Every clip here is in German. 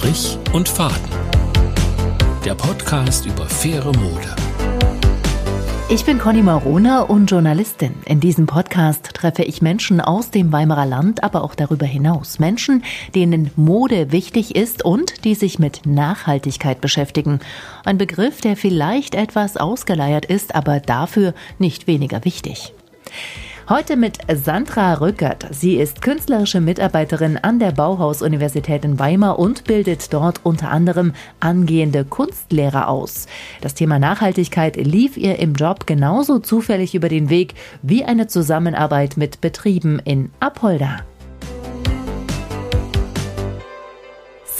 Strich und Faden. Der Podcast über faire Mode. Ich bin Conny Marona und Journalistin. In diesem Podcast treffe ich Menschen aus dem Weimarer Land, aber auch darüber hinaus. Menschen, denen Mode wichtig ist und die sich mit Nachhaltigkeit beschäftigen. Ein Begriff, der vielleicht etwas ausgeleiert ist, aber dafür nicht weniger wichtig. Heute mit Sandra Rückert. Sie ist künstlerische Mitarbeiterin an der Bauhaus-Universität in Weimar und bildet dort unter anderem angehende Kunstlehrer aus. Das Thema Nachhaltigkeit lief ihr im Job genauso zufällig über den Weg wie eine Zusammenarbeit mit Betrieben in Apolda.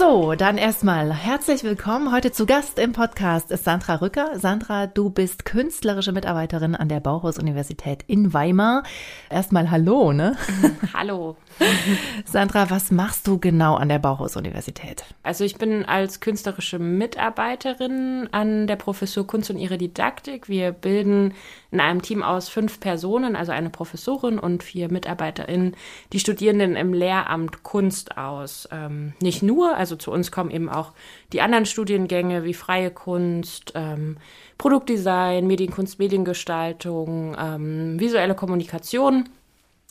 So, dann erstmal herzlich willkommen. Heute zu Gast im Podcast ist Sandra Rücker. Sandra, du bist künstlerische Mitarbeiterin an der Bauhaus-Universität in Weimar. Erstmal hallo, ne? Hallo. Sandra, was machst du genau an der Bauhaus-Universität? Also ich bin als künstlerische Mitarbeiterin an der Professur Kunst und ihre Didaktik. Wir bilden in einem Team aus fünf Personen, also eine Professorin und vier MitarbeiterInnen, die Studierenden im Lehramt Kunst aus. Ähm, nicht nur, also zu uns kommen eben auch die anderen Studiengänge wie freie Kunst, ähm, Produktdesign, Medienkunst, Mediengestaltung, ähm, visuelle Kommunikation.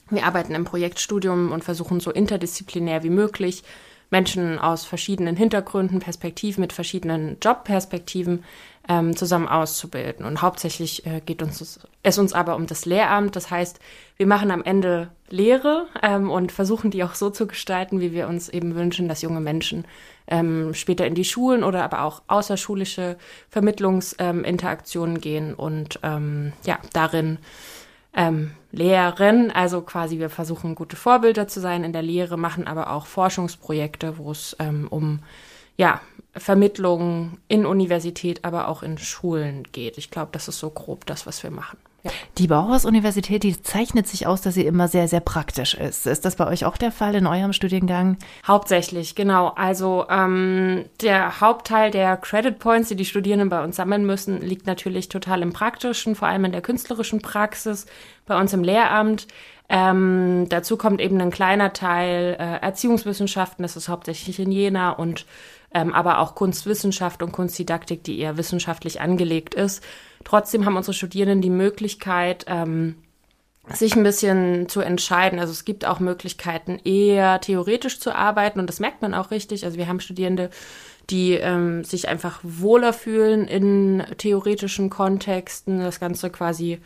Wir arbeiten im Projektstudium und versuchen so interdisziplinär wie möglich Menschen aus verschiedenen Hintergründen, Perspektiven, mit verschiedenen Jobperspektiven ähm, zusammen auszubilden. Und hauptsächlich äh, geht uns es uns aber um das Lehramt. Das heißt, wir machen am Ende Lehre ähm, und versuchen die auch so zu gestalten, wie wir uns eben wünschen, dass junge Menschen ähm, später in die Schulen oder aber auch außerschulische Vermittlungsinteraktionen ähm, gehen und ähm, ja darin ähm, lehren. Also quasi wir versuchen gute Vorbilder zu sein in der Lehre, machen aber auch Forschungsprojekte, wo es ähm, um ja, Vermittlung in Universität, aber auch in Schulen geht. Ich glaube, das ist so grob das, was wir machen. Ja. Die Bauhaus-Universität, die zeichnet sich aus, dass sie immer sehr, sehr praktisch ist. Ist das bei euch auch der Fall in eurem Studiengang? Hauptsächlich, genau. Also ähm, der Hauptteil der Credit Points, die die Studierenden bei uns sammeln müssen, liegt natürlich total im Praktischen, vor allem in der künstlerischen Praxis, bei uns im Lehramt. Ähm, dazu kommt eben ein kleiner Teil äh, Erziehungswissenschaften, das ist hauptsächlich in Jena und ähm, aber auch Kunstwissenschaft und Kunstdidaktik, die eher wissenschaftlich angelegt ist. Trotzdem haben unsere Studierenden die Möglichkeit, ähm, sich ein bisschen zu entscheiden. Also es gibt auch Möglichkeiten, eher theoretisch zu arbeiten und das merkt man auch richtig. Also wir haben Studierende, die ähm, sich einfach wohler fühlen in theoretischen Kontexten, das Ganze quasi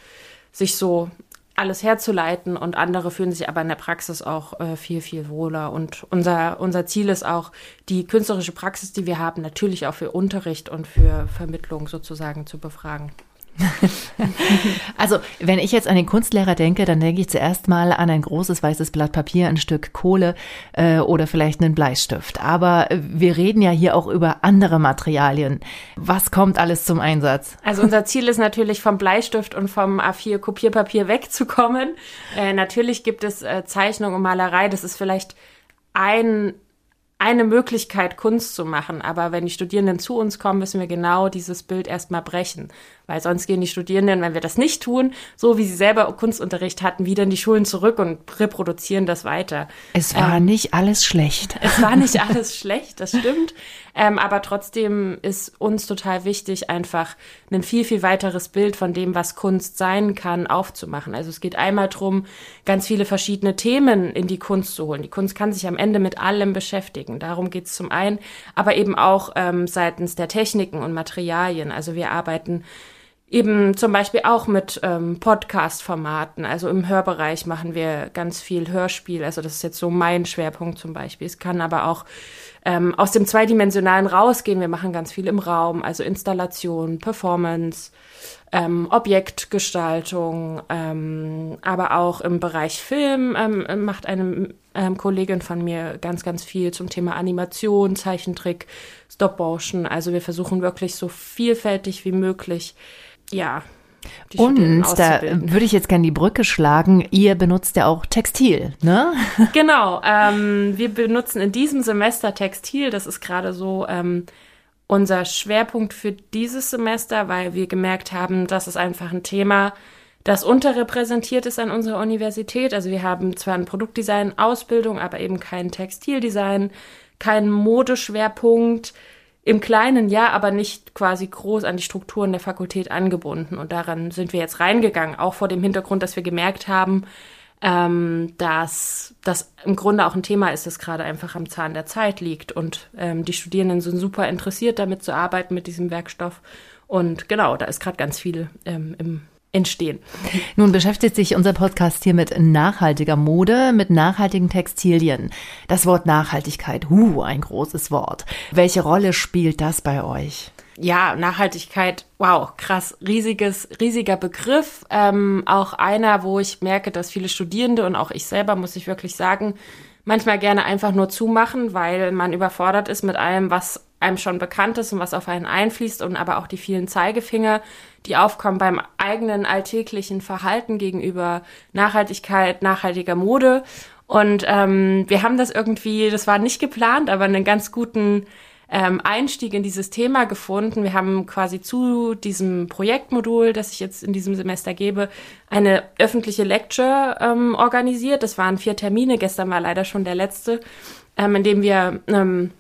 sich so alles herzuleiten und andere fühlen sich aber in der Praxis auch äh, viel, viel wohler. Und unser, unser Ziel ist auch, die künstlerische Praxis, die wir haben, natürlich auch für Unterricht und für Vermittlung sozusagen zu befragen. also, wenn ich jetzt an den Kunstlehrer denke, dann denke ich zuerst mal an ein großes weißes Blatt Papier, ein Stück Kohle äh, oder vielleicht einen Bleistift. Aber wir reden ja hier auch über andere Materialien. Was kommt alles zum Einsatz? Also unser Ziel ist natürlich vom Bleistift und vom A4 Kopierpapier wegzukommen. Äh, natürlich gibt es äh, Zeichnung und Malerei. Das ist vielleicht ein eine Möglichkeit, Kunst zu machen. Aber wenn die Studierenden zu uns kommen, müssen wir genau dieses Bild erstmal brechen. Weil sonst gehen die Studierenden, wenn wir das nicht tun, so wie sie selber Kunstunterricht hatten, wieder in die Schulen zurück und reproduzieren das weiter. Es war ähm, nicht alles schlecht. Es war nicht alles schlecht, das stimmt. Ähm, aber trotzdem ist uns total wichtig, einfach ein viel, viel weiteres Bild von dem, was Kunst sein kann, aufzumachen. Also es geht einmal darum, ganz viele verschiedene Themen in die Kunst zu holen. Die Kunst kann sich am Ende mit allem beschäftigen. Darum geht es zum einen, aber eben auch ähm, seitens der Techniken und Materialien. Also wir arbeiten eben zum Beispiel auch mit ähm, Podcast-Formaten. Also im Hörbereich machen wir ganz viel Hörspiel. Also das ist jetzt so mein Schwerpunkt zum Beispiel. Es kann aber auch ähm, aus dem Zweidimensionalen rausgehen. Wir machen ganz viel im Raum, also Installation, Performance, ähm, Objektgestaltung, ähm, aber auch im Bereich Film ähm, macht eine ähm, Kollegin von mir ganz, ganz viel zum Thema Animation, Zeichentrick, Stop-Motion. Also wir versuchen wirklich so vielfältig wie möglich ja. Und da würde ich jetzt gerne die Brücke schlagen. Ihr benutzt ja auch Textil, ne? Genau. Ähm, wir benutzen in diesem Semester Textil. Das ist gerade so ähm, unser Schwerpunkt für dieses Semester, weil wir gemerkt haben, das ist einfach ein Thema, das unterrepräsentiert ist an unserer Universität. Also wir haben zwar ein Produktdesign Ausbildung, aber eben kein Textildesign, keinen Modeschwerpunkt. Im Kleinen ja, aber nicht quasi groß an die Strukturen der Fakultät angebunden. Und daran sind wir jetzt reingegangen, auch vor dem Hintergrund, dass wir gemerkt haben, ähm, dass das im Grunde auch ein Thema ist, das gerade einfach am Zahn der Zeit liegt. Und ähm, die Studierenden sind super interessiert, damit zu arbeiten, mit diesem Werkstoff. Und genau, da ist gerade ganz viel ähm, im entstehen. Nun beschäftigt sich unser Podcast hier mit nachhaltiger Mode, mit nachhaltigen Textilien. Das Wort Nachhaltigkeit, huh, ein großes Wort. Welche Rolle spielt das bei euch? Ja, Nachhaltigkeit, wow, krass, riesiges, riesiger Begriff. Ähm, auch einer, wo ich merke, dass viele Studierende und auch ich selber, muss ich wirklich sagen, manchmal gerne einfach nur zumachen, weil man überfordert ist mit allem, was einem schon bekannt ist und was auf einen einfließt und aber auch die vielen Zeigefinger, die aufkommen beim eigenen alltäglichen Verhalten gegenüber Nachhaltigkeit, nachhaltiger Mode. Und ähm, wir haben das irgendwie, das war nicht geplant, aber einen ganz guten ähm, Einstieg in dieses Thema gefunden. Wir haben quasi zu diesem Projektmodul, das ich jetzt in diesem Semester gebe, eine öffentliche Lecture ähm, organisiert. Das waren vier Termine. Gestern war leider schon der letzte, ähm, in dem wir ähm,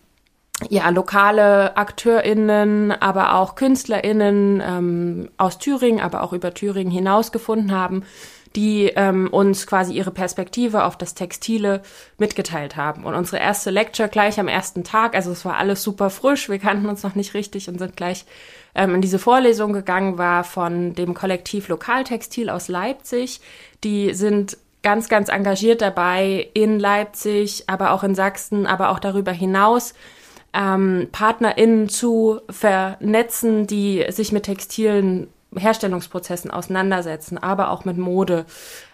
ja, lokale AkteurInnen, aber auch KünstlerInnen ähm, aus Thüringen, aber auch über Thüringen hinaus gefunden haben, die ähm, uns quasi ihre Perspektive auf das Textile mitgeteilt haben. Und unsere erste Lecture gleich am ersten Tag, also es war alles super frisch, wir kannten uns noch nicht richtig und sind gleich ähm, in diese Vorlesung gegangen, war von dem Kollektiv Lokaltextil aus Leipzig. Die sind ganz, ganz engagiert dabei in Leipzig, aber auch in Sachsen, aber auch darüber hinaus ähm, PartnerInnen zu vernetzen, die sich mit textilen Herstellungsprozessen auseinandersetzen, aber auch mit Mode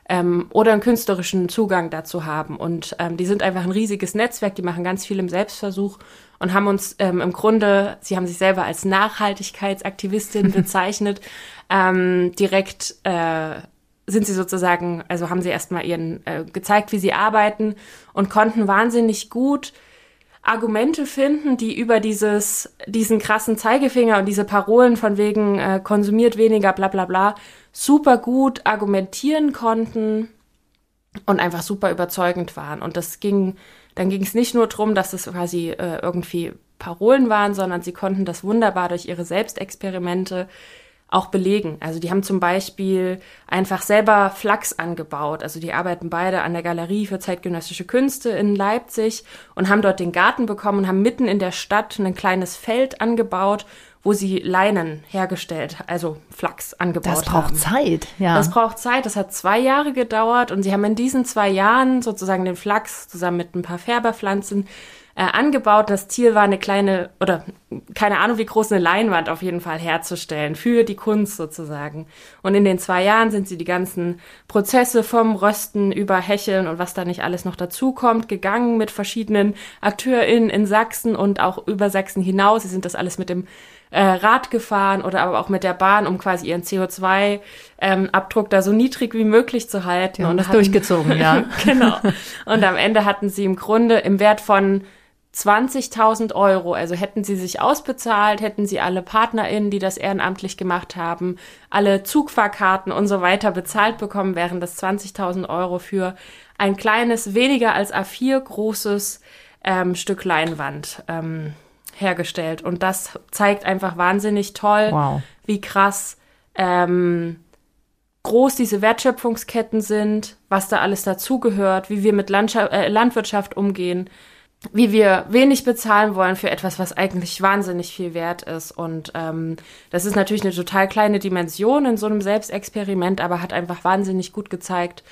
ähm, oder einen künstlerischen Zugang dazu haben. Und ähm, die sind einfach ein riesiges Netzwerk, die machen ganz viel im Selbstversuch und haben uns ähm, im Grunde, sie haben sich selber als Nachhaltigkeitsaktivistin bezeichnet, ähm, direkt äh, sind sie sozusagen, also haben sie erstmal ihren äh, gezeigt, wie sie arbeiten und konnten wahnsinnig gut Argumente finden, die über dieses, diesen krassen Zeigefinger und diese Parolen von wegen äh, konsumiert weniger, bla bla bla, super gut argumentieren konnten und einfach super überzeugend waren. Und das ging, dann ging es nicht nur darum, dass es quasi äh, irgendwie Parolen waren, sondern sie konnten das wunderbar durch ihre Selbstexperimente auch belegen. Also die haben zum Beispiel einfach selber Flachs angebaut. Also die arbeiten beide an der Galerie für zeitgenössische Künste in Leipzig und haben dort den Garten bekommen und haben mitten in der Stadt ein kleines Feld angebaut, wo sie Leinen hergestellt, also Flachs angebaut haben. Das braucht haben. Zeit, ja. Das braucht Zeit. Das hat zwei Jahre gedauert und sie haben in diesen zwei Jahren sozusagen den Flachs zusammen mit ein paar Färberpflanzen äh, angebaut. Das Ziel war eine kleine oder keine Ahnung wie groß eine Leinwand auf jeden Fall herzustellen für die Kunst sozusagen. Und in den zwei Jahren sind sie die ganzen Prozesse vom Rösten über Hecheln und was da nicht alles noch dazukommt gegangen mit verschiedenen AkteurInnen in Sachsen und auch über Sachsen hinaus. Sie sind das alles mit dem äh, Rad gefahren oder aber auch mit der Bahn, um quasi ihren CO2-Abdruck ähm, da so niedrig wie möglich zu halten. Ja, und das hatten, durchgezogen, ja. genau. Und am Ende hatten sie im Grunde im Wert von 20.000 Euro. Also hätten sie sich ausbezahlt, hätten sie alle PartnerInnen, die das ehrenamtlich gemacht haben, alle Zugfahrkarten und so weiter bezahlt bekommen, wären das 20.000 Euro für ein kleines, weniger als A4 großes ähm, Stück Leinwand ähm, hergestellt. Und das zeigt einfach wahnsinnig toll, wow. wie krass ähm, groß diese Wertschöpfungsketten sind, was da alles dazugehört, wie wir mit Landschaft, äh, Landwirtschaft umgehen wie wir wenig bezahlen wollen für etwas, was eigentlich wahnsinnig viel wert ist. Und ähm, das ist natürlich eine total kleine Dimension in so einem Selbstexperiment, aber hat einfach wahnsinnig gut gezeigt,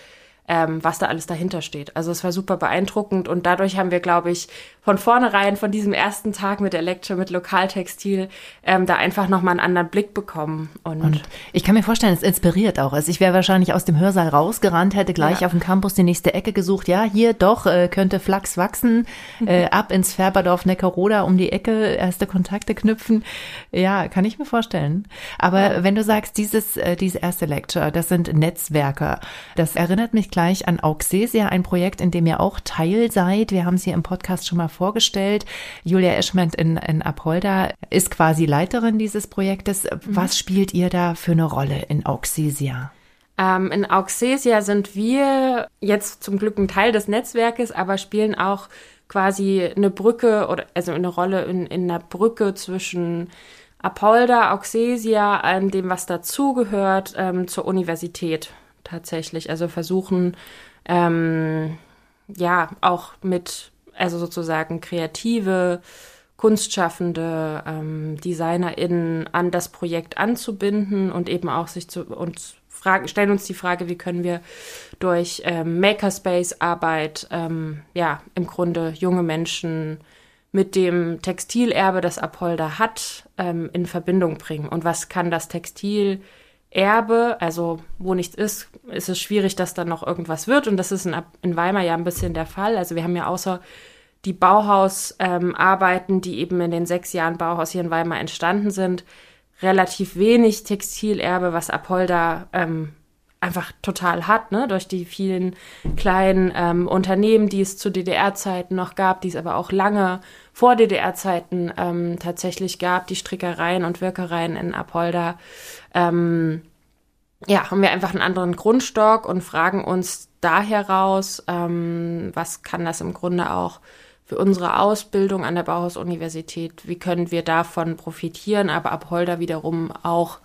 ähm, was da alles dahinter steht. Also es war super beeindruckend und dadurch haben wir, glaube ich, von vornherein, von diesem ersten Tag mit der Lecture mit Lokaltextil, ähm, da einfach nochmal einen anderen Blick bekommen. Und, und, ich kann mir vorstellen, es inspiriert auch. Also ich wäre wahrscheinlich aus dem Hörsaal rausgerannt, hätte gleich ja. auf dem Campus die nächste Ecke gesucht. Ja, hier doch, äh, könnte Flachs wachsen, äh, ab ins Färberdorf Neckaroda um die Ecke, erste Kontakte knüpfen. Ja, kann ich mir vorstellen. Aber ja. wenn du sagst, dieses, äh, diese erste Lecture, das sind Netzwerke, das erinnert mich gleich an Auxesia, ein Projekt, in dem ihr auch Teil seid. Wir haben sie im Podcast schon mal vorgestellt. Julia Eschment in, in Apolda ist quasi Leiterin dieses Projektes. Was spielt ihr da für eine Rolle in Auxesia? Ähm, in Auxesia sind wir jetzt zum Glück ein Teil des Netzwerkes, aber spielen auch quasi eine Brücke oder also eine Rolle in, in einer Brücke zwischen Apolda, Auxesia, allem dem, was dazugehört, ähm, zur Universität tatsächlich. Also versuchen, ähm, ja, auch mit, also sozusagen kreative, Kunstschaffende, ähm, DesignerInnen an das Projekt anzubinden und eben auch sich zu uns fragen, stellen uns die Frage, wie können wir durch ähm, Makerspace-Arbeit ähm, ja im Grunde junge Menschen mit dem Textilerbe, das Apolda hat, ähm, in Verbindung bringen. Und was kann das Textilerbe, also wo nichts ist, ist es schwierig, dass dann noch irgendwas wird. Und das ist in, in Weimar ja ein bisschen der Fall. Also wir haben ja außer die Bauhausarbeiten, ähm, die eben in den sechs Jahren Bauhaus hier in Weimar entstanden sind, relativ wenig Textilerbe, was Apolda ähm, einfach total hat, ne? durch die vielen kleinen ähm, Unternehmen, die es zu DDR-Zeiten noch gab, die es aber auch lange vor DDR-Zeiten ähm, tatsächlich gab, die Strickereien und Wirkereien in Apolda. Ähm, ja, haben wir einfach einen anderen Grundstock und fragen uns da heraus, ähm, was kann das im Grunde auch für unsere Ausbildung an der Bauhaus-Universität, wie können wir davon profitieren, aber Apolda wiederum auch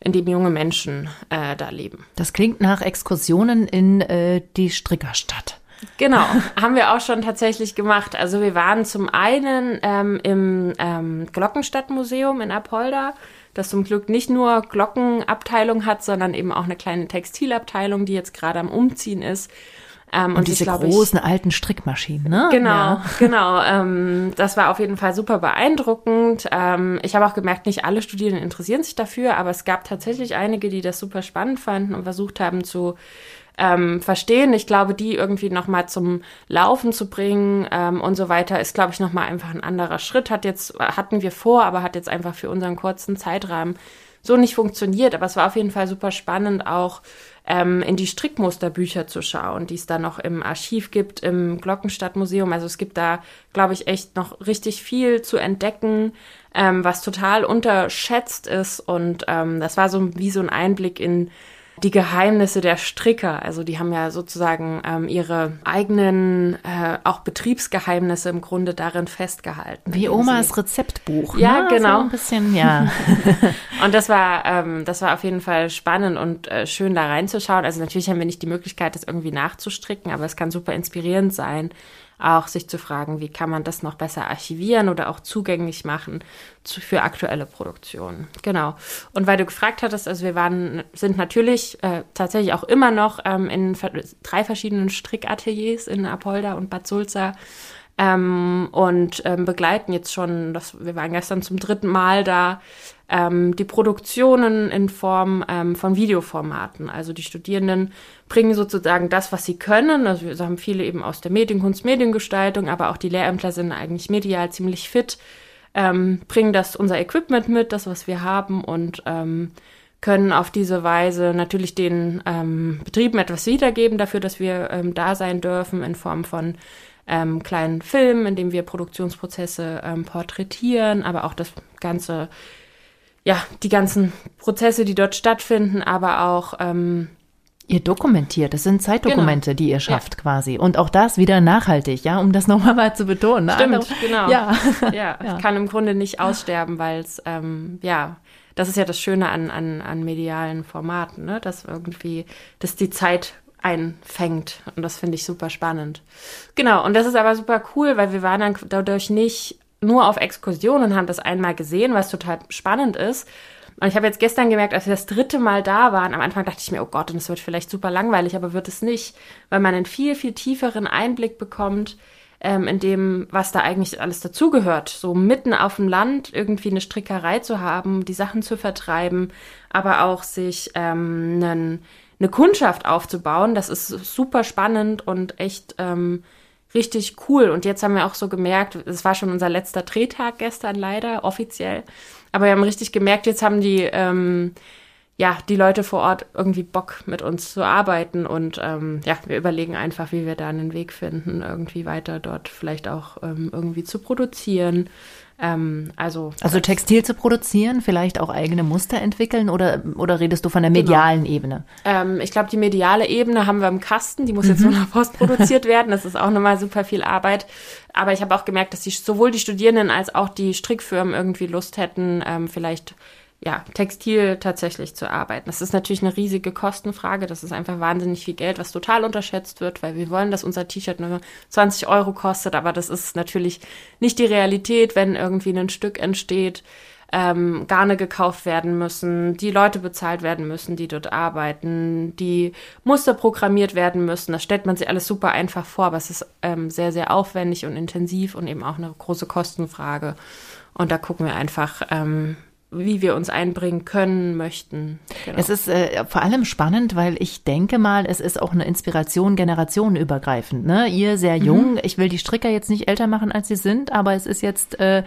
in dem junge Menschen äh, da leben. Das klingt nach Exkursionen in äh, die Strickerstadt. Genau, haben wir auch schon tatsächlich gemacht. Also wir waren zum einen ähm, im ähm, Glockenstadtmuseum in Apolda, das zum Glück nicht nur Glockenabteilung hat, sondern eben auch eine kleine Textilabteilung, die jetzt gerade am Umziehen ist. Ähm, und, und diese großen ich, alten Strickmaschinen, ne? Genau, ja. genau. Ähm, das war auf jeden Fall super beeindruckend. Ähm, ich habe auch gemerkt, nicht alle Studierenden interessieren sich dafür, aber es gab tatsächlich einige, die das super spannend fanden und versucht haben zu ähm, verstehen. Ich glaube, die irgendwie nochmal zum Laufen zu bringen ähm, und so weiter, ist, glaube ich, nochmal einfach ein anderer Schritt. Hat jetzt, hatten wir vor, aber hat jetzt einfach für unseren kurzen Zeitrahmen so nicht funktioniert. Aber es war auf jeden Fall super spannend, auch ähm, in die Strickmusterbücher zu schauen, die es da noch im Archiv gibt, im Glockenstadtmuseum. Also es gibt da, glaube ich, echt noch richtig viel zu entdecken, ähm, was total unterschätzt ist. Und ähm, das war so wie so ein Einblick in die Geheimnisse der Stricker. Also die haben ja sozusagen ähm, ihre eigenen äh, auch Betriebsgeheimnisse im Grunde darin festgehalten. Wie Omas sie, Rezeptbuch. Ja, ne? genau. So ein bisschen, ja. und das war, ähm, das war auf jeden Fall spannend und äh, schön da reinzuschauen. Also natürlich haben wir nicht die Möglichkeit, das irgendwie nachzustricken, aber es kann super inspirierend sein auch sich zu fragen, wie kann man das noch besser archivieren oder auch zugänglich machen zu, für aktuelle Produktionen. Genau. Und weil du gefragt hattest, also wir waren, sind natürlich äh, tatsächlich auch immer noch ähm, in drei verschiedenen Strickateliers in Apolda und Bad Sulza ähm, und ähm, begleiten jetzt schon, das, wir waren gestern zum dritten Mal da, ähm, die Produktionen in Form ähm, von Videoformaten. Also die Studierenden bringen sozusagen das, was sie können. Also wir haben viele eben aus der Medienkunst, Mediengestaltung, aber auch die Lehrämtler sind eigentlich medial ziemlich fit, ähm, bringen das unser Equipment mit, das, was wir haben und ähm, können auf diese Weise natürlich den ähm, Betrieben etwas wiedergeben dafür, dass wir ähm, da sein dürfen in Form von ähm, kleinen Filmen, in dem wir Produktionsprozesse ähm, porträtieren, aber auch das ganze ja, die ganzen Prozesse, die dort stattfinden, aber auch ähm, Ihr dokumentiert, das sind Zeitdokumente, genau. die ihr schafft ja. quasi. Und auch das wieder nachhaltig, ja, um das nochmal mal zu betonen. Stimmt, also, genau. Ja. ja, ja. kann im Grunde nicht aussterben, weil es, ähm, ja, das ist ja das Schöne an, an, an medialen Formaten, ne? dass irgendwie, dass die Zeit einfängt. Und das finde ich super spannend. Genau, und das ist aber super cool, weil wir waren dann dadurch nicht nur auf Exkursion und haben das einmal gesehen, was total spannend ist. Und ich habe jetzt gestern gemerkt, als wir das dritte Mal da waren, am Anfang dachte ich mir, oh Gott, und es wird vielleicht super langweilig, aber wird es nicht, weil man einen viel, viel tieferen Einblick bekommt ähm, in dem, was da eigentlich alles dazugehört. So mitten auf dem Land irgendwie eine Strickerei zu haben, die Sachen zu vertreiben, aber auch sich ähm, einen, eine Kundschaft aufzubauen, das ist super spannend und echt ähm, richtig cool. Und jetzt haben wir auch so gemerkt, es war schon unser letzter Drehtag gestern leider, offiziell. Aber wir haben richtig gemerkt, jetzt haben die, ähm, ja, die Leute vor Ort irgendwie Bock mit uns zu arbeiten und ähm, ja, wir überlegen einfach, wie wir da einen Weg finden, irgendwie weiter dort vielleicht auch ähm, irgendwie zu produzieren. Ähm, also, also Textil zu produzieren, vielleicht auch eigene Muster entwickeln oder, oder redest du von der genau. medialen genau. Ebene? Ähm, ich glaube, die mediale Ebene haben wir im Kasten, die muss mhm. jetzt nur noch postproduziert werden. Das ist auch nochmal super viel Arbeit. Aber ich habe auch gemerkt, dass die, sowohl die Studierenden als auch die Strickfirmen irgendwie Lust hätten, ähm, vielleicht ja, Textil tatsächlich zu arbeiten. Das ist natürlich eine riesige Kostenfrage. Das ist einfach wahnsinnig viel Geld, was total unterschätzt wird, weil wir wollen, dass unser T-Shirt nur 20 Euro kostet. Aber das ist natürlich nicht die Realität, wenn irgendwie ein Stück entsteht, ähm, Garne gekauft werden müssen, die Leute bezahlt werden müssen, die dort arbeiten, die Muster programmiert werden müssen. Das stellt man sich alles super einfach vor, aber es ist ähm, sehr, sehr aufwendig und intensiv und eben auch eine große Kostenfrage. Und da gucken wir einfach, ähm, wie wir uns einbringen können, möchten. Genau. Es ist äh, vor allem spannend, weil ich denke mal, es ist auch eine Inspiration generationenübergreifend. Ne? Ihr sehr jung, mhm. ich will die Stricker jetzt nicht älter machen, als sie sind, aber es ist jetzt äh,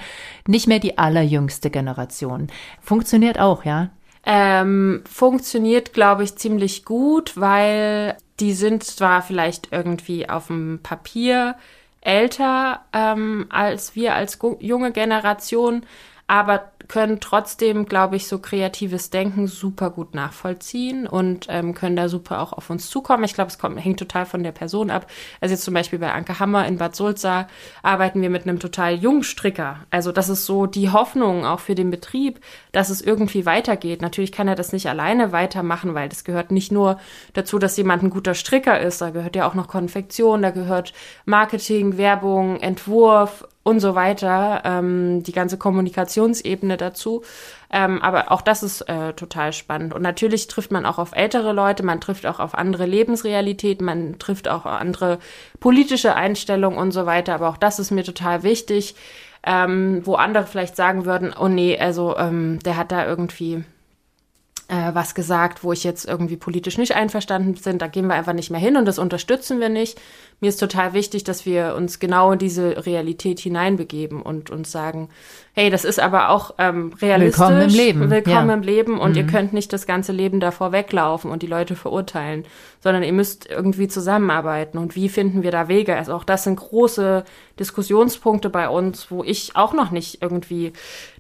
nicht mehr die allerjüngste Generation. Funktioniert auch, ja? Ähm, funktioniert, glaube ich, ziemlich gut, weil die sind zwar vielleicht irgendwie auf dem Papier älter ähm, als wir als junge Generation, aber können trotzdem, glaube ich, so kreatives Denken super gut nachvollziehen und ähm, können da super auch auf uns zukommen. Ich glaube, es kommt, hängt total von der Person ab. Also jetzt zum Beispiel bei Anke Hammer in Bad Sulza arbeiten wir mit einem total jungen Stricker. Also das ist so die Hoffnung auch für den Betrieb, dass es irgendwie weitergeht. Natürlich kann er das nicht alleine weitermachen, weil das gehört nicht nur dazu, dass jemand ein guter Stricker ist. Da gehört ja auch noch Konfektion, da gehört Marketing, Werbung, Entwurf, und so weiter, ähm, die ganze Kommunikationsebene dazu. Ähm, aber auch das ist äh, total spannend. Und natürlich trifft man auch auf ältere Leute, man trifft auch auf andere Lebensrealitäten, man trifft auch andere politische Einstellungen und so weiter. Aber auch das ist mir total wichtig, ähm, wo andere vielleicht sagen würden, oh nee, also ähm, der hat da irgendwie äh, was gesagt, wo ich jetzt irgendwie politisch nicht einverstanden bin, da gehen wir einfach nicht mehr hin und das unterstützen wir nicht mir ist total wichtig, dass wir uns genau in diese Realität hineinbegeben und uns sagen, hey, das ist aber auch ähm, realistisch. Willkommen im Leben. Willkommen ja. im Leben und mhm. ihr könnt nicht das ganze Leben davor weglaufen und die Leute verurteilen, sondern ihr müsst irgendwie zusammenarbeiten. Und wie finden wir da Wege? Also auch das sind große Diskussionspunkte bei uns, wo ich auch noch nicht irgendwie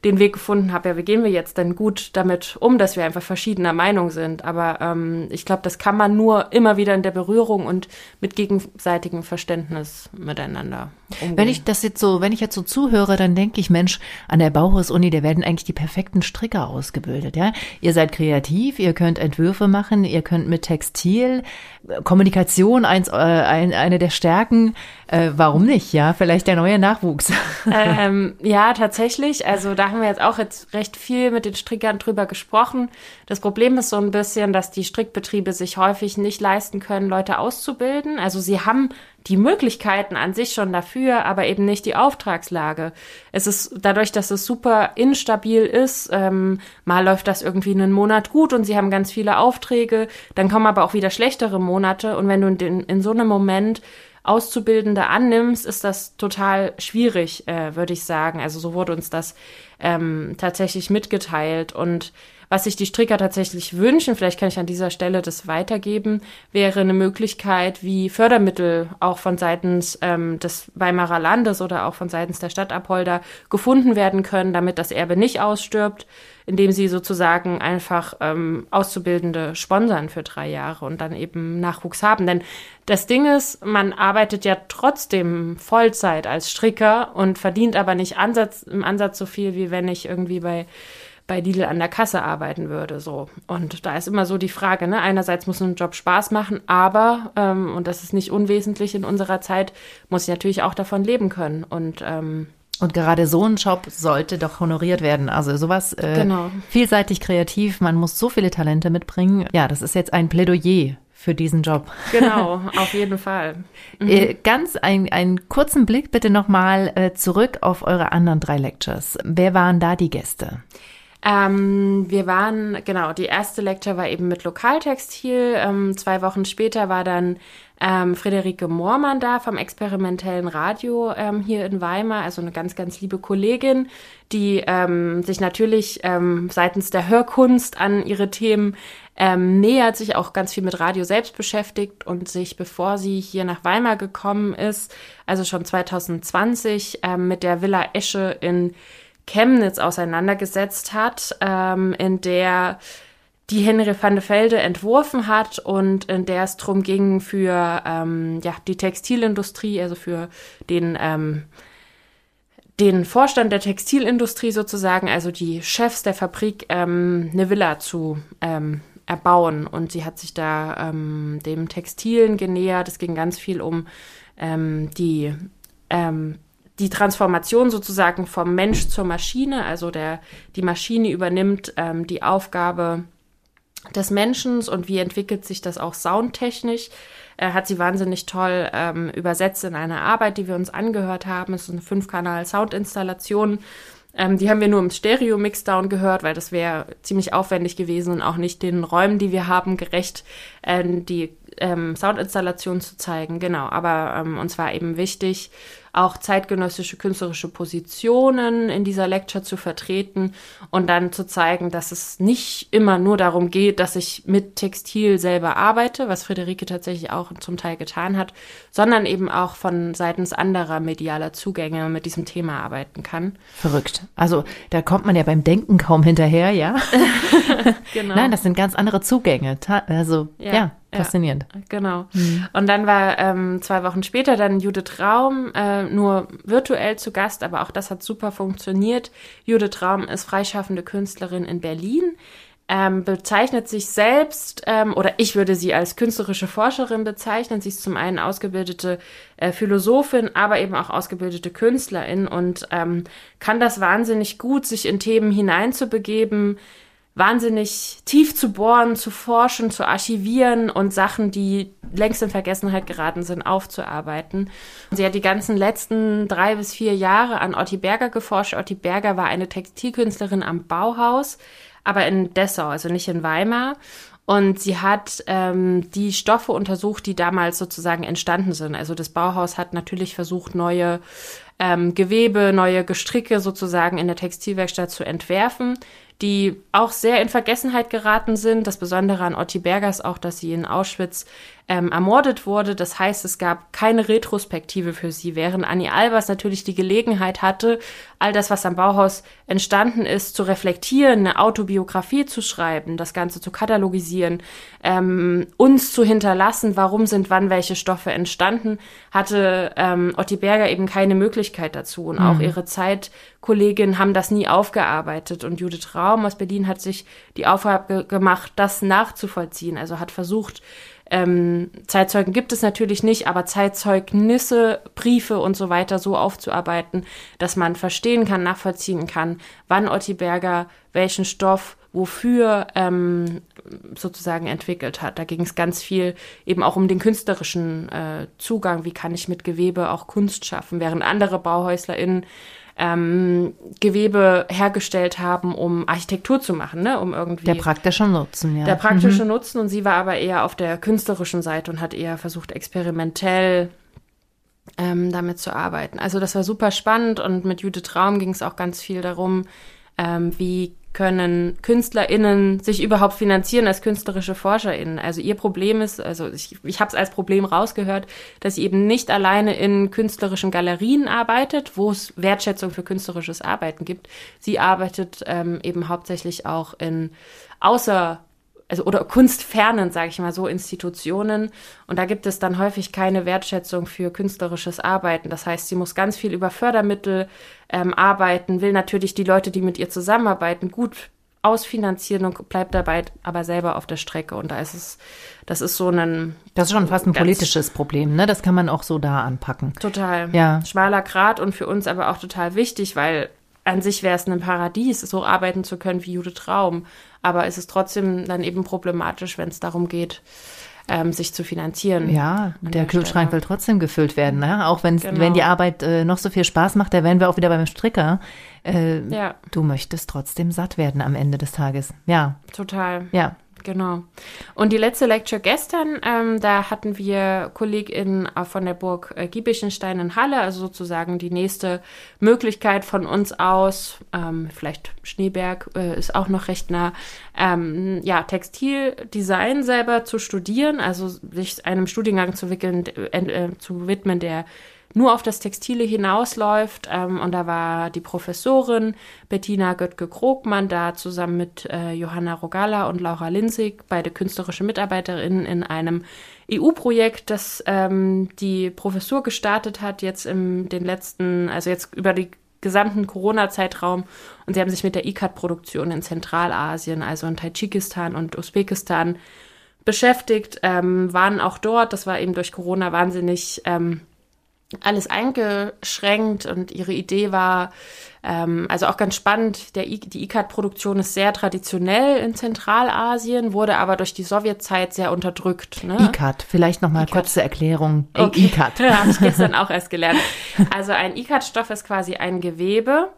den Weg gefunden habe. Ja, wie gehen wir jetzt denn gut damit um, dass wir einfach verschiedener Meinung sind? Aber ähm, ich glaube, das kann man nur immer wieder in der Berührung und mit gegenseitig gegenseitigem Verständnis miteinander umgehen. Wenn ich das jetzt so, wenn ich jetzt so zuhöre, dann denke ich, Mensch, an der Bauhaus-Uni, da werden eigentlich die perfekten Stricker ausgebildet, ja. Ihr seid kreativ, ihr könnt Entwürfe machen, ihr könnt mit Textil, Kommunikation eins, äh, ein, eine der Stärken. Äh, warum nicht, ja? Vielleicht der neue Nachwuchs. Ähm, ja, tatsächlich. Also da haben wir jetzt auch jetzt recht viel mit den Strickern drüber gesprochen. Das Problem ist so ein bisschen, dass die Strickbetriebe sich häufig nicht leisten können, Leute auszubilden. Also sie haben die Möglichkeiten an sich schon dafür, aber eben nicht die Auftragslage. Es ist dadurch, dass es super instabil ist, ähm, mal läuft das irgendwie einen Monat gut und sie haben ganz viele Aufträge, dann kommen aber auch wieder schlechtere Monate und wenn du in, in so einem Moment Auszubildende annimmst, ist das total schwierig, äh, würde ich sagen. Also so wurde uns das ähm, tatsächlich mitgeteilt und was sich die Stricker tatsächlich wünschen, vielleicht kann ich an dieser Stelle das weitergeben, wäre eine Möglichkeit, wie Fördermittel auch von seitens ähm, des Weimarer Landes oder auch von seitens der Stadt Apolda gefunden werden können, damit das Erbe nicht ausstirbt, indem sie sozusagen einfach ähm, Auszubildende sponsern für drei Jahre und dann eben Nachwuchs haben. Denn das Ding ist, man arbeitet ja trotzdem Vollzeit als Stricker und verdient aber nicht Ansatz, im Ansatz so viel, wie wenn ich irgendwie bei bei Lidl an der Kasse arbeiten würde. So. Und da ist immer so die Frage, ne? einerseits muss ein Job Spaß machen, aber, ähm, und das ist nicht unwesentlich in unserer Zeit, muss ich natürlich auch davon leben können. Und ähm, und gerade so ein Job sollte doch honoriert werden. Also sowas äh, genau. vielseitig kreativ, man muss so viele Talente mitbringen. Ja, das ist jetzt ein Plädoyer für diesen Job. Genau, auf jeden Fall. Mhm. Äh, ganz ein, einen kurzen Blick bitte nochmal äh, zurück auf eure anderen drei Lectures. Wer waren da die Gäste? Ähm, wir waren, genau, die erste Lecture war eben mit Lokaltextil. Ähm, zwei Wochen später war dann ähm, Friederike Moormann da vom experimentellen Radio ähm, hier in Weimar, also eine ganz, ganz liebe Kollegin, die ähm, sich natürlich ähm, seitens der Hörkunst an ihre Themen ähm, nähert, sich auch ganz viel mit Radio selbst beschäftigt und sich, bevor sie hier nach Weimar gekommen ist, also schon 2020 ähm, mit der Villa Esche in Chemnitz auseinandergesetzt hat, ähm, in der die Henry van de Velde entworfen hat und in der es darum ging, für ähm, ja, die Textilindustrie, also für den, ähm, den Vorstand der Textilindustrie sozusagen, also die Chefs der Fabrik, ähm, eine Villa zu ähm, erbauen. Und sie hat sich da ähm, dem Textilen genähert. Es ging ganz viel um ähm, die ähm, die Transformation sozusagen vom Mensch zur Maschine, also der, die Maschine übernimmt ähm, die Aufgabe des Menschen und wie entwickelt sich das auch soundtechnisch. Äh, hat sie wahnsinnig toll ähm, übersetzt in einer Arbeit, die wir uns angehört haben. Es ist eine Fünf-Kanal-Soundinstallation. Ähm, die haben wir nur im Stereo-Mixdown gehört, weil das wäre ziemlich aufwendig gewesen und auch nicht den Räumen, die wir haben, gerecht, äh, die ähm, Soundinstallation zu zeigen. Genau, aber ähm, uns war eben wichtig, auch zeitgenössische künstlerische Positionen in dieser Lecture zu vertreten und dann zu zeigen, dass es nicht immer nur darum geht, dass ich mit Textil selber arbeite, was Friederike tatsächlich auch zum Teil getan hat, sondern eben auch von seitens anderer medialer Zugänge mit diesem Thema arbeiten kann. Verrückt. Also da kommt man ja beim Denken kaum hinterher, ja? genau. Nein, das sind ganz andere Zugänge. Also ja. ja. Faszinierend. Ja, genau. Mhm. Und dann war ähm, zwei Wochen später dann Judith Raum äh, nur virtuell zu Gast, aber auch das hat super funktioniert. Judith Raum ist freischaffende Künstlerin in Berlin, ähm, bezeichnet sich selbst, ähm, oder ich würde sie als künstlerische Forscherin bezeichnen. Sie ist zum einen ausgebildete äh, Philosophin, aber eben auch ausgebildete Künstlerin und ähm, kann das wahnsinnig gut, sich in Themen hineinzubegeben, wahnsinnig tief zu bohren, zu forschen, zu archivieren und Sachen, die längst in Vergessenheit geraten sind, aufzuarbeiten. Sie hat die ganzen letzten drei bis vier Jahre an Otti Berger geforscht. Otti Berger war eine Textilkünstlerin am Bauhaus, aber in Dessau, also nicht in Weimar. Und sie hat ähm, die Stoffe untersucht, die damals sozusagen entstanden sind. Also das Bauhaus hat natürlich versucht, neue ähm, Gewebe, neue Gestricke sozusagen in der Textilwerkstatt zu entwerfen die auch sehr in Vergessenheit geraten sind. Das Besondere an Otti Berger ist auch, dass sie in Auschwitz ähm, ermordet wurde. Das heißt, es gab keine Retrospektive für sie, während Annie Albers natürlich die Gelegenheit hatte, all das, was am Bauhaus entstanden ist, zu reflektieren, eine Autobiografie zu schreiben, das Ganze zu katalogisieren, ähm, uns zu hinterlassen, warum sind wann welche Stoffe entstanden, hatte ähm, Otti Berger eben keine Möglichkeit dazu. Und mhm. auch ihre Zeitkolleginnen haben das nie aufgearbeitet. Und Judith Raum aus Berlin hat sich die Aufgabe gemacht, das nachzuvollziehen. Also hat versucht, ähm, Zeitzeugen gibt es natürlich nicht, aber Zeitzeugnisse, Briefe und so weiter so aufzuarbeiten, dass man verstehen kann, nachvollziehen kann, wann Otti Berger welchen Stoff wofür ähm, sozusagen entwickelt hat. Da ging es ganz viel eben auch um den künstlerischen äh, Zugang, wie kann ich mit Gewebe auch Kunst schaffen, während andere BauhäuslerInnen ähm, Gewebe hergestellt haben, um Architektur zu machen, ne? um irgendwie. Der praktische Nutzen, ja. Der praktische mhm. Nutzen und sie war aber eher auf der künstlerischen Seite und hat eher versucht, experimentell ähm, damit zu arbeiten. Also das war super spannend und mit Judith Raum ging es auch ganz viel darum, ähm, wie können KünstlerInnen sich überhaupt finanzieren als künstlerische ForscherInnen. Also ihr Problem ist, also ich, ich habe es als Problem rausgehört, dass sie eben nicht alleine in künstlerischen Galerien arbeitet, wo es Wertschätzung für künstlerisches Arbeiten gibt. Sie arbeitet ähm, eben hauptsächlich auch in außer also oder kunstfernen, sage ich mal so, Institutionen. Und da gibt es dann häufig keine Wertschätzung für künstlerisches Arbeiten. Das heißt, sie muss ganz viel über Fördermittel ähm, arbeiten, will natürlich die Leute, die mit ihr zusammenarbeiten, gut ausfinanzieren und bleibt dabei aber selber auf der Strecke. Und da ist es, das ist so ein. Das ist schon fast ein politisches Problem, ne? Das kann man auch so da anpacken. Total. Ja. Schmaler Grad und für uns aber auch total wichtig, weil an sich wäre es ein Paradies, so arbeiten zu können wie Judith Raum. Aber es ist trotzdem dann eben problematisch, wenn es darum geht, ähm, sich zu finanzieren. Ja, der, der Kühlschrank will trotzdem gefüllt werden. Ne? Auch wenn genau. wenn die Arbeit äh, noch so viel Spaß macht, da wären wir auch wieder beim Stricker. Äh, ja. Du möchtest trotzdem satt werden am Ende des Tages. Ja. Total. Ja. Genau. Und die letzte Lecture gestern, ähm, da hatten wir KollegInnen von der Burg äh, Giebichenstein in Halle, also sozusagen die nächste Möglichkeit von uns aus, ähm, vielleicht Schneeberg äh, ist auch noch recht nah, ähm, ja, Textildesign selber zu studieren, also sich einem Studiengang zu, wickeln, äh, äh zu widmen, der nur auf das Textile hinausläuft. Ähm, und da war die Professorin Bettina Göttke-Krogmann da zusammen mit äh, Johanna Rogala und Laura Linzig, beide künstlerische Mitarbeiterinnen in einem EU-Projekt, das ähm, die Professur gestartet hat, jetzt in den letzten, also jetzt über die gesamten Corona-Zeitraum und sie haben sich mit der ICAT-Produktion in Zentralasien, also in Tadschikistan und Usbekistan beschäftigt, ähm, waren auch dort, das war eben durch Corona wahnsinnig ähm, alles eingeschränkt und ihre Idee war, ähm, also auch ganz spannend, der I die ICAT-Produktion ist sehr traditionell in Zentralasien, wurde aber durch die Sowjetzeit sehr unterdrückt. Ne? ICAT, vielleicht nochmal kurze Erklärung. Okay. ICAT. Habe ich gestern auch erst gelernt. Also ein ICAT-Stoff ist quasi ein Gewebe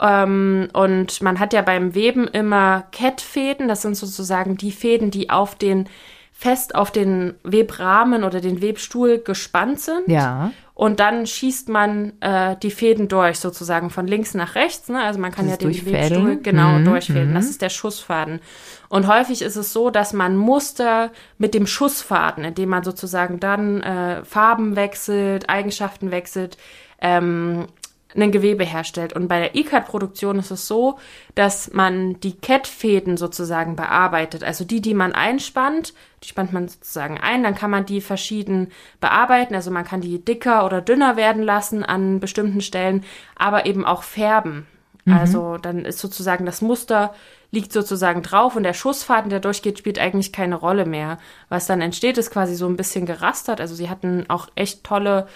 ähm, und man hat ja beim Weben immer Kettfäden, das sind sozusagen die Fäden, die auf den fest auf den Webrahmen oder den Webstuhl gespannt sind. Ja. Und dann schießt man äh, die Fäden durch, sozusagen von links nach rechts. Ne? Also man kann das ja den Webstuhl genau mhm. durchfäden. Mhm. Das ist der Schussfaden. Und häufig ist es so, dass man Muster mit dem Schussfaden, indem man sozusagen dann äh, Farben wechselt, Eigenschaften wechselt, ähm, ein Gewebe herstellt. Und bei der ICAT-Produktion ist es so, dass man die Kettfäden sozusagen bearbeitet. Also die, die man einspannt, die spannt man sozusagen ein, dann kann man die verschieden bearbeiten. Also man kann die dicker oder dünner werden lassen an bestimmten Stellen, aber eben auch färben. Mhm. Also dann ist sozusagen das Muster liegt sozusagen drauf und der Schussfaden, der durchgeht, spielt eigentlich keine Rolle mehr. Was dann entsteht, ist quasi so ein bisschen gerastert. Also sie hatten auch echt tolle,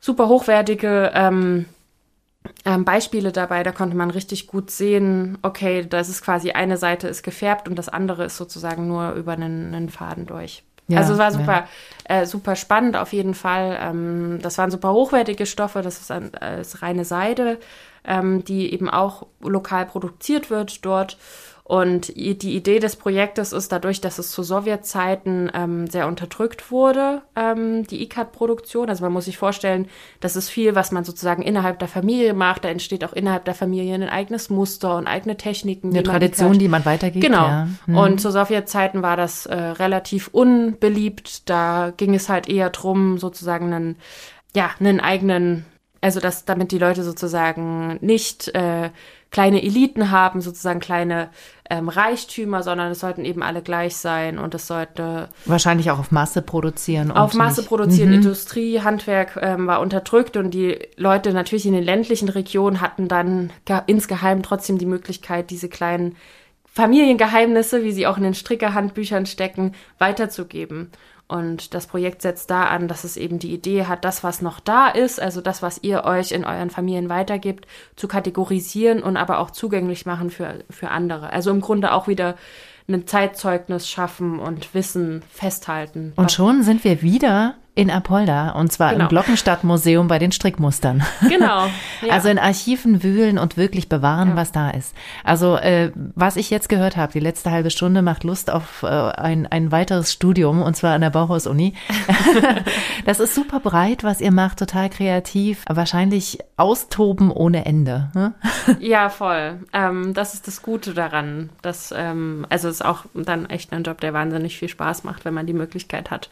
super hochwertige ähm, ähm, Beispiele dabei, da konnte man richtig gut sehen, okay, das ist quasi eine Seite ist gefärbt und das andere ist sozusagen nur über einen, einen Faden durch. Ja, also es war super, ja. äh, super spannend auf jeden Fall. Ähm, das waren super hochwertige Stoffe, das ist, ein, äh, ist reine Seide, ähm, die eben auch lokal produziert wird dort. Und die Idee des Projektes ist dadurch, dass es zu Sowjetzeiten ähm, sehr unterdrückt wurde, ähm, die ICAT-Produktion. Also man muss sich vorstellen, das ist viel, was man sozusagen innerhalb der Familie macht. Da entsteht auch innerhalb der Familie ein eigenes Muster und eigene Techniken. Eine Tradition, ICAT. die man weitergibt. Genau. Ja. Hm. Und zu Sowjetzeiten war das äh, relativ unbeliebt. Da ging es halt eher drum, sozusagen einen, ja, einen eigenen also dass damit die Leute sozusagen nicht äh, kleine Eliten haben, sozusagen kleine ähm, Reichtümer, sondern es sollten eben alle gleich sein und es sollte wahrscheinlich auch auf Masse produzieren. Auf Masse nicht. produzieren. Mhm. Industrie, Handwerk ähm, war unterdrückt und die Leute natürlich in den ländlichen Regionen hatten dann insgeheim trotzdem die Möglichkeit, diese kleinen Familiengeheimnisse, wie sie auch in den Strickerhandbüchern stecken, weiterzugeben. Und das Projekt setzt da an, dass es eben die Idee hat, das, was noch da ist, also das, was ihr euch in euren Familien weitergibt, zu kategorisieren und aber auch zugänglich machen für, für andere. Also im Grunde auch wieder ein Zeitzeugnis schaffen und Wissen festhalten. Und schon sind wir wieder in Apolda und zwar genau. im Glockenstadtmuseum bei den Strickmustern. Genau. Ja. Also in Archiven wühlen und wirklich bewahren, ja. was da ist. Also äh, was ich jetzt gehört habe, die letzte halbe Stunde macht Lust auf äh, ein, ein weiteres Studium und zwar an der Bauhaus-Uni. das ist super breit, was ihr macht, total kreativ, wahrscheinlich austoben ohne Ende. Hm? Ja, voll. Ähm, das ist das Gute daran. Dass, ähm, also es ist auch dann echt ein Job, der wahnsinnig viel Spaß macht, wenn man die Möglichkeit hat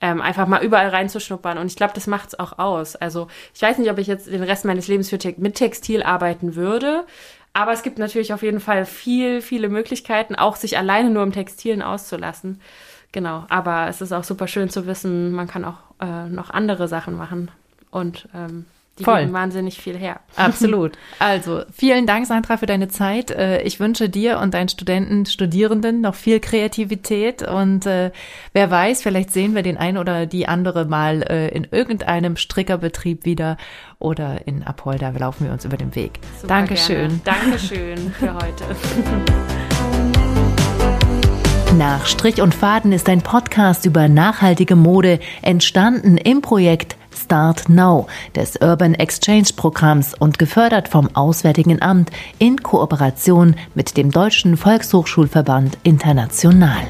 ähm, einfach mal überall reinzuschnuppern. Und ich glaube, das macht es auch aus. Also ich weiß nicht, ob ich jetzt den Rest meines Lebens für te mit Textil arbeiten würde. Aber es gibt natürlich auf jeden Fall viel, viele Möglichkeiten, auch sich alleine nur im Textilen auszulassen. Genau, aber es ist auch super schön zu wissen, man kann auch äh, noch andere Sachen machen. Und ähm, die Voll. geben wahnsinnig viel her. Absolut. Also vielen Dank, Sandra, für deine Zeit. Äh, ich wünsche dir und deinen Studenten, Studierenden noch viel Kreativität und äh, wer weiß, vielleicht sehen wir den einen oder die andere mal äh, in irgendeinem Strickerbetrieb wieder oder in Apolda laufen wir uns über den Weg. Super Dankeschön. Gerne. Dankeschön für heute. Nach Strich und Faden ist ein Podcast über nachhaltige Mode entstanden im Projekt Start Now des Urban Exchange Programms und gefördert vom Auswärtigen Amt in Kooperation mit dem Deutschen Volkshochschulverband International.